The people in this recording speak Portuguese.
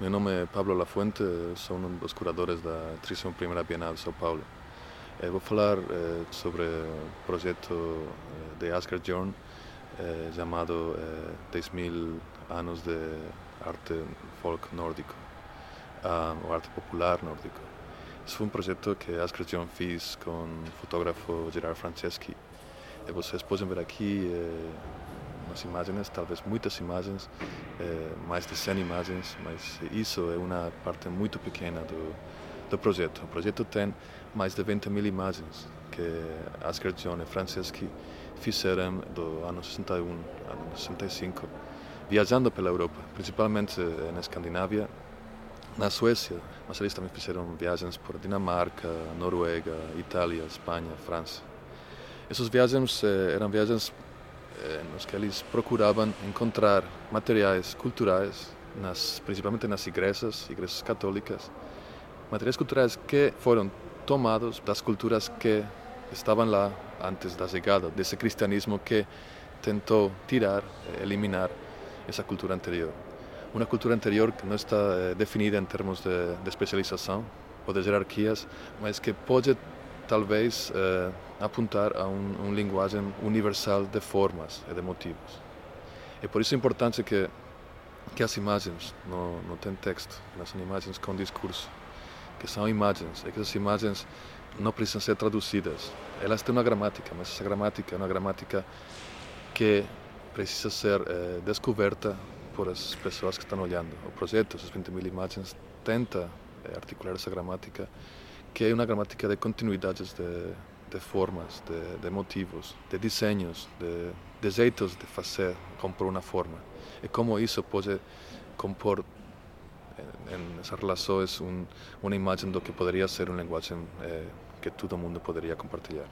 Mi nome è Pablo Lafuente, sono un dos curadores da tradición Primera Bienal de São Paulo. Eh, vou falar eh, sobre un proyecto eh, de Asgard Jorn eh, llamado eh, 10.000 años de arte folk nórdico ah, o arte popular nórdico. Es un proyecto que Asgard Jorn fez con el fotógrafo Gerard Franceschi. Eh, vocês podem ver aqui imagens, talvez muitas imagens, eh, mais de 100 imagens, mas isso é uma parte muito pequena do, do projeto. O projeto tem mais de 20 mil imagens que John e Franceschi fizeram do ano 61, ano 65, viajando pela Europa, principalmente na Escandinávia, na Suécia, mas eles também fizeram viagens por Dinamarca, Noruega, Itália, Espanha, França. Essas viagens eh, eram viagens nos que eles procuravam encontrar materiais culturais, nas, principalmente nas igrejas, igrejas católicas, materiais culturais que foram tomados das culturas que estavam lá antes da chegada desse cristianismo que tentou tirar, eliminar essa cultura anterior. Uma cultura anterior que não está eh, definida em termos de, de especialização ou de hierarquias, mas que pode talvez eh, apontar a um, uma linguagem universal de formas e de motivos. É por isso importante que que as imagens não, não texto, elas são imagens com discurso, que são imagens, e que essas imagens não precisam ser traduzidas. Elas têm uma gramática, mas essa gramática é uma gramática que precisa ser eh, descoberta por as pessoas que estão olhando. O projeto, essas 20 mil imagens, tenta eh, articular essa gramática que é uma gramática de continuidades de, de formas, de, de, motivos, de desenhos, de, de jeitos de fazer, compor uma forma. E como isso pode compor em essas relações um, uma imagem do que poderia ser uma linguagem eh, que todo mundo poderia compartilhar.